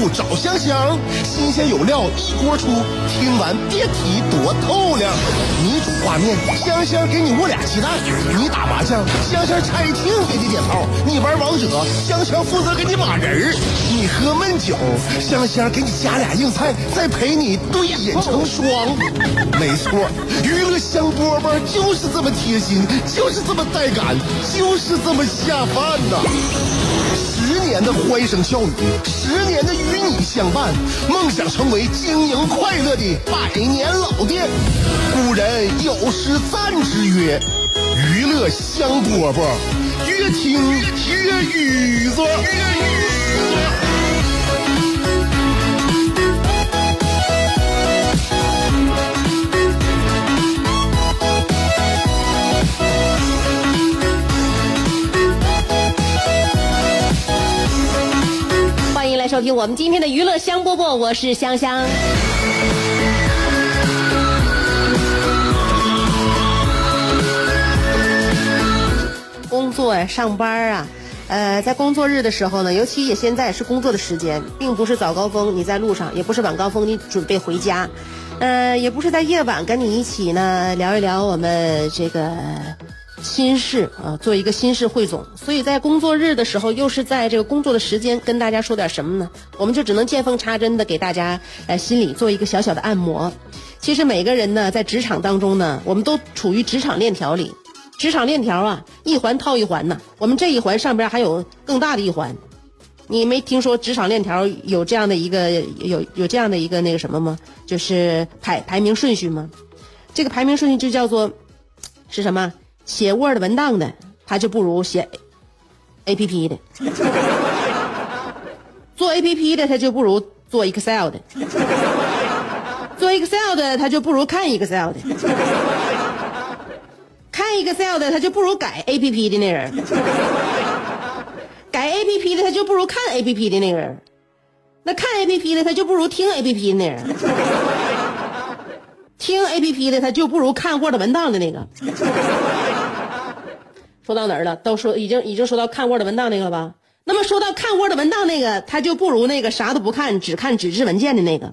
物找香香，新鲜有料一锅出，听完别提多透亮。你煮挂面，香香给你握俩鸡蛋；你打麻将，香香拆听给你点炮；你玩王者，香香负责给你码人儿；你喝闷酒，香香给你加俩硬菜，再陪你对饮成双。没错，娱乐香饽饽就是这么贴心，就是这么带感，就是这么下饭呐！十年的欢声笑语，十年的与你相伴，梦想成为经营快乐的百年老店。古人有诗赞之曰：“娱乐香饽饽，越听越雨子。”收听我们今天的娱乐香饽饽，我是香香。工作呀，上班啊，呃，在工作日的时候呢，尤其也现在是工作的时间，并不是早高峰你在路上，也不是晚高峰你准备回家，呃，也不是在夜晚跟你一起呢聊一聊我们这个心事啊，做一个心事汇总。所以在工作日的时候，又是在这个工作的时间，跟大家说点什么呢？我们就只能见缝插针的给大家呃心里做一个小小的按摩。其实每个人呢，在职场当中呢，我们都处于职场链条里。职场链条啊，一环套一环呐。我们这一环上边还有更大的一环，你没听说职场链条有这样的一个有有这样的一个那个什么吗？就是排排名顺序吗？这个排名顺序就叫做是什么？写 Word 文档的，他就不如写 A P P 的；做 A P P 的，他就不如做 Excel 的；做 Excel 的，他就不如看 Excel 的。看 Excel 的他就不如改 APP 的那人，改 APP 的他就不如看 APP 的那个人，那看 APP 的他就不如听 APP 的那人，听 APP 的他就不如看 Word 文档的那个。说到哪儿了？都说已经已经说到看 Word 文档那个了吧？那么说到看 Word 文档那个，他就不如那个啥都不看只看纸质文件的那个。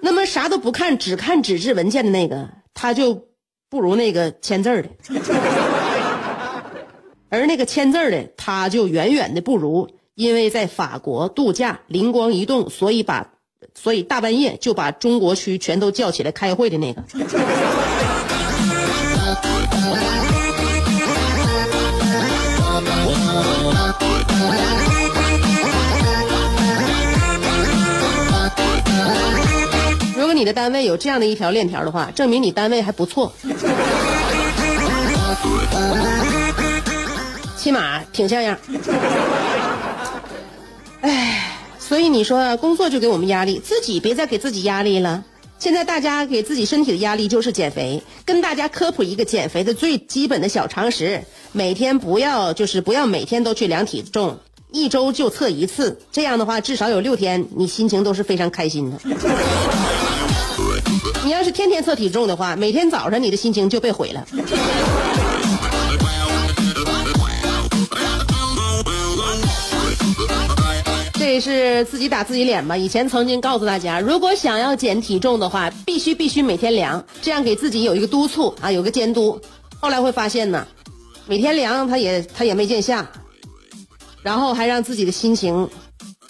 那么啥都不看只看纸质文件的那个，他就。不如那个签字的，而那个签字的他就远远的不如，因为在法国度假灵光一动，所以把所以大半夜就把中国区全都叫起来开会的那个。你的单位有这样的一条链条的话，证明你单位还不错，起码挺像样。哎，所以你说工作就给我们压力，自己别再给自己压力了。现在大家给自己身体的压力就是减肥，跟大家科普一个减肥的最基本的小常识：每天不要就是不要每天都去量体重，一周就测一次，这样的话至少有六天你心情都是非常开心的。你要是天天测体重的话，每天早上你的心情就被毁了。这也是自己打自己脸吧？以前曾经告诉大家，如果想要减体重的话，必须必须每天量，这样给自己有一个督促啊，有个监督。后来会发现呢，每天量他也他也没见效，然后还让自己的心情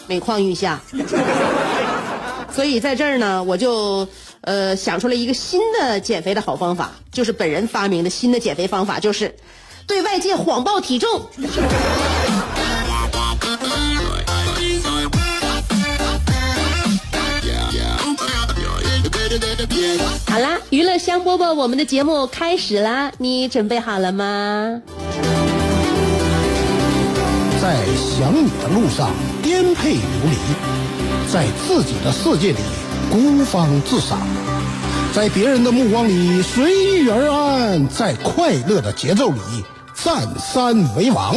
每况愈下。所以在这儿呢，我就。呃，想出了一个新的减肥的好方法，就是本人发明的新的减肥方法，就是对外界谎报体重。好啦，娱乐香饽饽，我们的节目开始啦，你准备好了吗？在想你的路上颠沛流离，在自己的世界里。孤芳自赏，在别人的目光里随遇而安，在快乐的节奏里占山为王。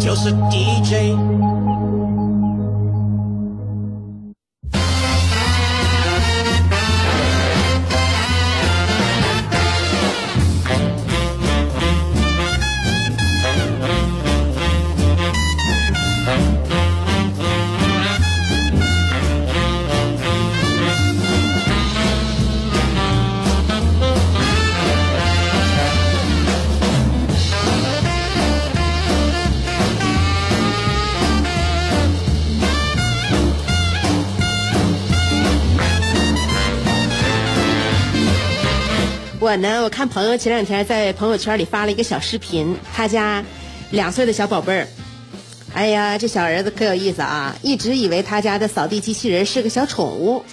就是 DJ。我呢，我看朋友前两天在朋友圈里发了一个小视频，他家两岁的小宝贝儿，哎呀，这小儿子可有意思啊！一直以为他家的扫地机器人是个小宠物，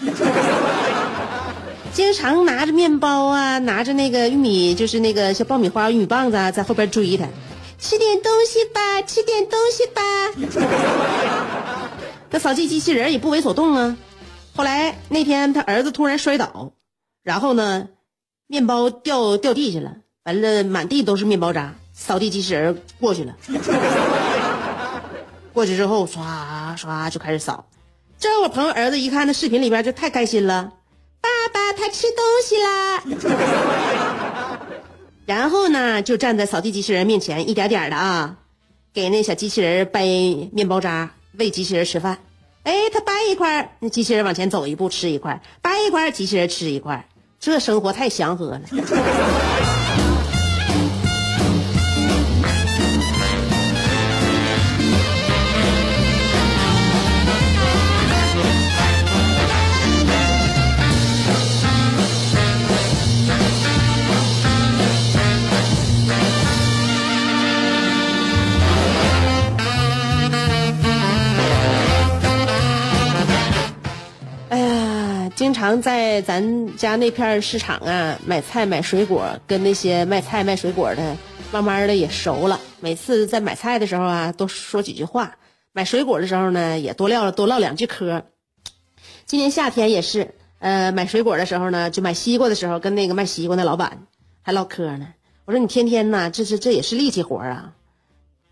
经常拿着面包啊，拿着那个玉米，就是那个小爆米花、玉米棒子啊，在后边追他，吃点东西吧，吃点东西吧。那扫地机器人也不为所动啊。后来那天他儿子突然摔倒，然后呢？面包掉掉地下了，完了满地都是面包渣。扫地机器人过去了，过去之后刷刷就开始扫。这我朋友儿子一看那视频里边就太开心了，爸爸他吃东西啦。然后呢，就站在扫地机器人面前，一点点的啊，给那小机器人掰面包渣，喂机器人吃饭。哎，他掰一块，那机器人往前走一步吃一块，掰一块，机器人吃一块。这生活太祥和了。常在咱家那片市场啊买菜买水果，跟那些卖菜卖水果的，慢慢的也熟了。每次在买菜的时候啊，多说几句话；买水果的时候呢，也多唠多唠两句嗑。今年夏天也是，呃，买水果的时候呢，就买西瓜的时候，跟那个卖西瓜那老板还唠嗑呢。我说你天天呐，这是这也是力气活啊。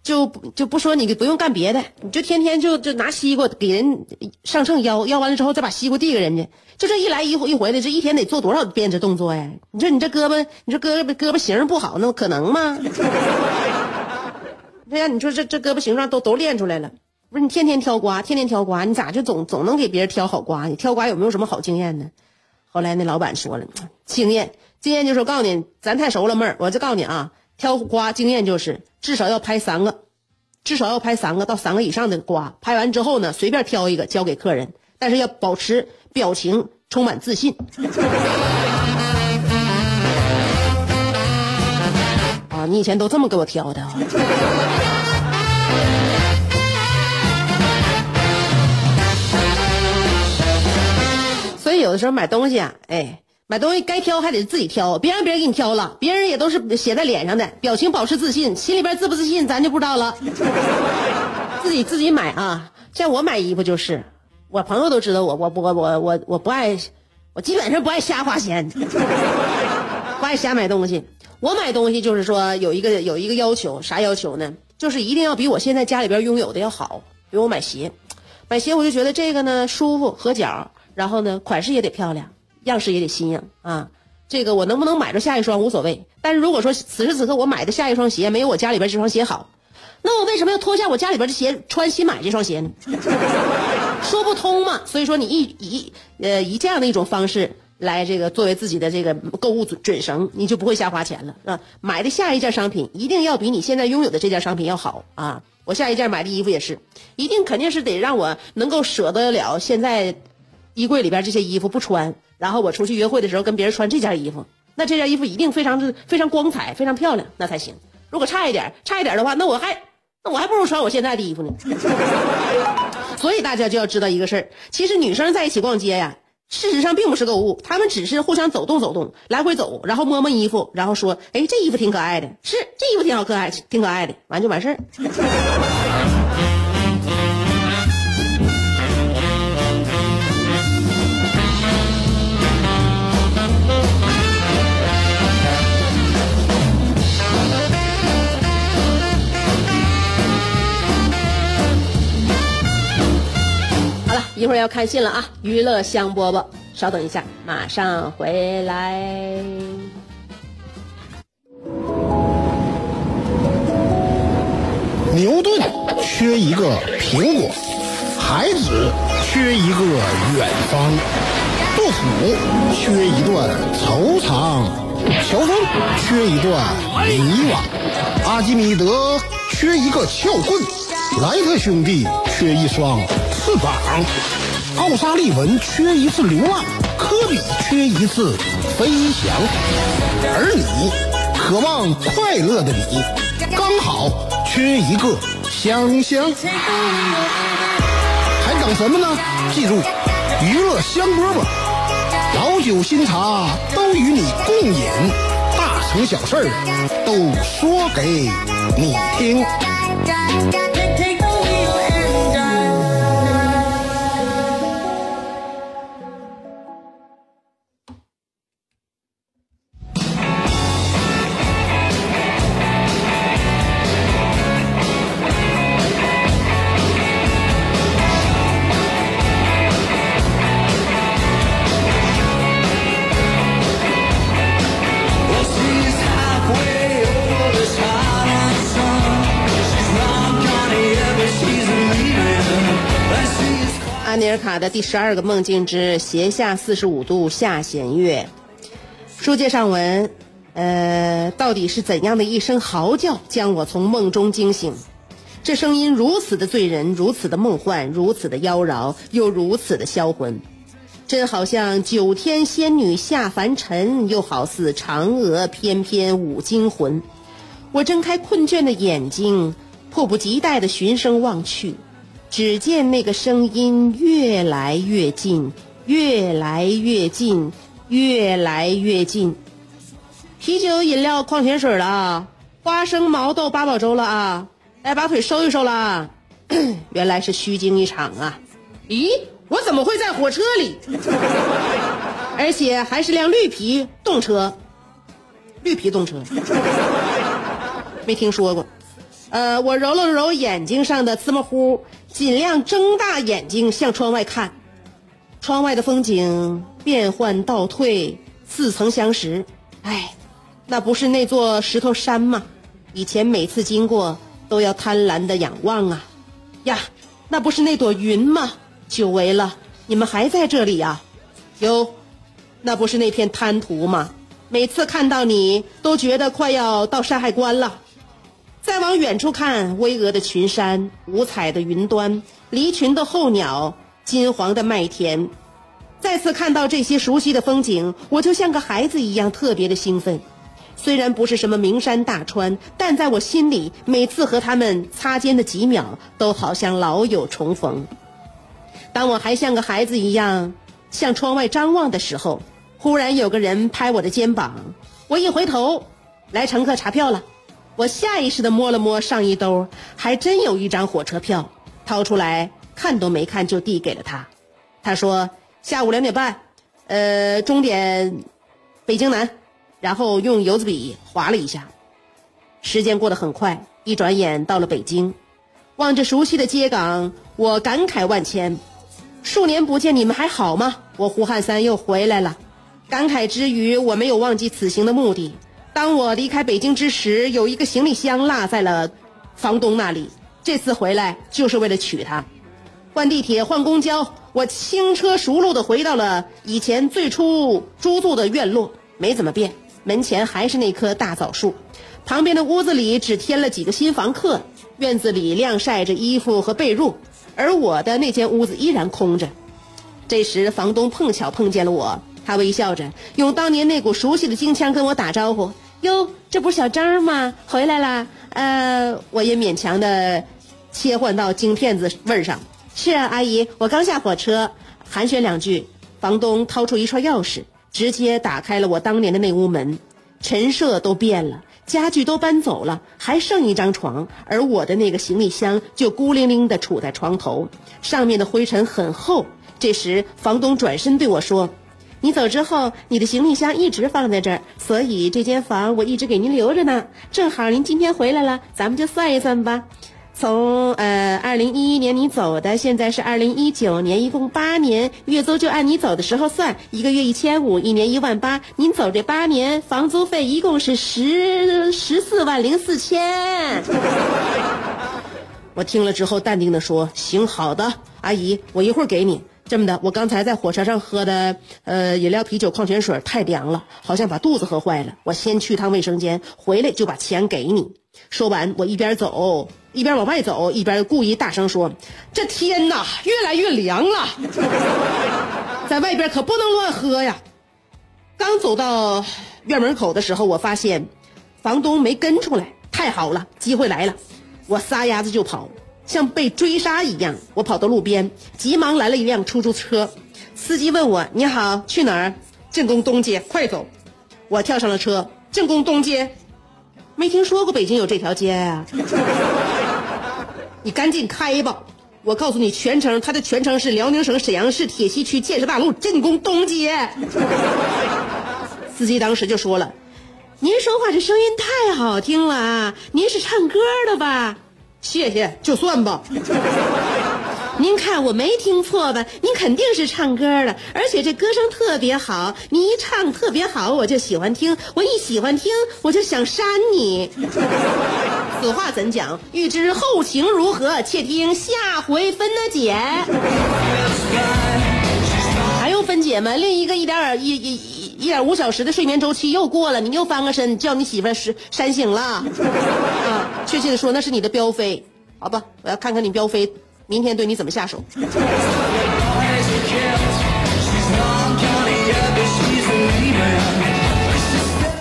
就就不说你不用干别的，你就天天就就拿西瓜给人上秤腰，腰完了之后再把西瓜递给人家，就这一来一回一回的，这一天得做多少遍这动作呀？你说你这胳膊，你说胳膊胳膊型不好，那可能吗？对呀，你说这这胳膊形状都都练出来了，不是你天天挑瓜，天天挑瓜，你咋就总总能给别人挑好瓜？你挑瓜有没有什么好经验呢？后来那老板说了，经验经验就是告诉你，咱太熟了妹儿，我就告诉你啊。挑瓜经验就是至少要拍三个，至少要拍三个到三个以上的瓜。拍完之后呢，随便挑一个交给客人，但是要保持表情充满自信。啊，你以前都这么给我挑的。啊 所以有的时候买东西啊，哎。买东西该挑还得自己挑，别让别人给你挑了。别人也都是写在脸上的，表情保持自信，心里边自不自信咱就不知道了。自己自己买啊，像我买衣服就是，我朋友都知道我，我我我我我不爱，我基本上不爱瞎花钱，不爱瞎买东西。我买东西就是说有一个有一个要求，啥要求呢？就是一定要比我现在家里边拥有的要好。比如我买鞋，买鞋我就觉得这个呢舒服合脚，然后呢款式也得漂亮。样式也得新颖啊！这个我能不能买着下一双无所谓，但是如果说此时此刻我买的下一双鞋没有我家里边这双鞋好，那我为什么要脱下我家里边的鞋穿新买这双鞋呢？说不通嘛！所以说你一以呃以这样的一种方式来这个作为自己的这个购物准准绳，你就不会瞎花钱了啊！买的下一件商品一定要比你现在拥有的这件商品要好啊！我下一件买的衣服也是，一定肯定是得让我能够舍得了现在衣柜里边这些衣服不穿。然后我出去约会的时候跟别人穿这件衣服，那这件衣服一定非常之非常光彩，非常漂亮，那才行。如果差一点，差一点的话，那我还那我还不如穿我现在的衣服呢。所以大家就要知道一个事儿，其实女生在一起逛街呀，事实上并不是购物，她们只是互相走动走动，来回走，然后摸摸衣服，然后说，哎，这衣服挺可爱的，是这衣服挺好可爱，挺可爱的，完就完事儿。一会儿要看信了啊！娱乐香饽饽，稍等一下，马上回来。牛顿缺一个苹果，孩子缺一个远方，杜甫缺一段惆怅，乔峰缺一段迷惘，阿基米德缺一个撬棍，莱特兄弟缺一双翅膀，奥沙利文缺一次流浪，科比缺一次飞翔，而你渴望快乐的你，刚好缺一个香香。还等什么呢？记住，娱乐香饽饽，老酒新茶都与你共饮，大成小事儿都说给你听。的第十二个梦境之斜下四十五度下弦月，书接上文，呃，到底是怎样的一声嚎叫将我从梦中惊醒？这声音如此的醉人，如此的梦幻，如此的妖娆，又如此的销魂，真好像九天仙女下凡尘，又好似嫦娥翩翩舞惊魂。我睁开困倦的眼睛，迫不及待的循声望去。只见那个声音越来越近，越来越近，越来越近。啤酒、饮料、矿泉水了啊！花生、毛豆、八宝粥了啊！来，把腿收一收了啊！原来是虚惊一场啊！咦，我怎么会在火车里？而且还是辆绿皮动车，绿皮动车，没听说过。呃，我揉了揉眼睛上的芝麻糊，尽量睁大眼睛向窗外看。窗外的风景变幻倒退，似曾相识。哎，那不是那座石头山吗？以前每次经过都要贪婪的仰望啊。呀，那不是那朵云吗？久违了，你们还在这里呀、哟，那不是那片滩涂吗？每次看到你都觉得快要到山海关了。再往远处看，巍峨的群山，五彩的云端，离群的候鸟，金黄的麦田。再次看到这些熟悉的风景，我就像个孩子一样特别的兴奋。虽然不是什么名山大川，但在我心里，每次和他们擦肩的几秒，都好像老友重逢。当我还像个孩子一样向窗外张望的时候，忽然有个人拍我的肩膀，我一回头，来乘客查票了。我下意识地摸了摸上衣兜，还真有一张火车票，掏出来看都没看就递给了他。他说下午两点半，呃，终点北京南，然后用油子笔划了一下。时间过得很快，一转眼到了北京。望着熟悉的街港，我感慨万千。数年不见，你们还好吗？我胡汉三又回来了。感慨之余，我没有忘记此行的目的。当我离开北京之时，有一个行李箱落在了房东那里。这次回来就是为了娶她。换地铁，换公交，我轻车熟路地回到了以前最初租住的院落，没怎么变。门前还是那棵大枣树，旁边的屋子里只添了几个新房客。院子里晾晒着衣服和被褥，而我的那间屋子依然空着。这时，房东碰巧碰见了我，他微笑着用当年那股熟悉的京腔跟我打招呼。哟，这不是小张吗？回来啦！呃，我也勉强的切换到京片子味儿上。是啊，阿姨，我刚下火车，寒暄两句，房东掏出一串钥匙，直接打开了我当年的那屋门。陈设都变了，家具都搬走了，还剩一张床，而我的那个行李箱就孤零零地杵在床头，上面的灰尘很厚。这时，房东转身对我说：“你走之后，你的行李箱一直放在这儿，所以这间房我一直给您留着呢。正好您今天回来了，咱们就算一算吧。从呃二零一一年你走的，现在是二零一九年，一共八年，月租就按你走的时候算，一个月一千五，一年一万八。您走这八年，房租费一共是十十四万零四千。”我听了之后，淡定的说：“行，好的，阿姨，我一会儿给你。这么的，我刚才在火车上喝的呃饮料、啤酒、矿泉水太凉了，好像把肚子喝坏了。我先去趟卫生间，回来就把钱给你。”说完，我一边走一边往外走，一边故意大声说：“这天哪，越来越凉了，在外边可不能乱喝呀。”刚走到院门口的时候，我发现房东没跟出来，太好了，机会来了。我撒丫子就跑，像被追杀一样。我跑到路边，急忙拦了一辆出租车。司机问我：“你好，去哪儿？”镇宫东街，快走！我跳上了车。镇宫东街，没听说过北京有这条街啊！你赶紧开吧！我告诉你全称，它的全称是辽宁省沈阳市铁西区建设大路镇宫东街。司机当时就说了。您说话这声音太好听了啊！您是唱歌的吧？谢谢，就算吧。您看我没听错吧？您肯定是唱歌的，而且这歌声特别好。你一唱特别好，我就喜欢听。我一喜欢听，我就想扇你。此话怎讲？欲知后情如何，且听下回分解。还用分解吗？另一个一点一一一点五小时的睡眠周期又过了，你又翻个身，叫你媳妇是扇醒了。确切的说，那是你的标飞。好吧，我要看看你标飞明天对你怎么下手。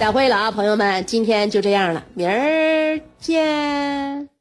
散会了啊，朋友们，今天就这样了，明儿见。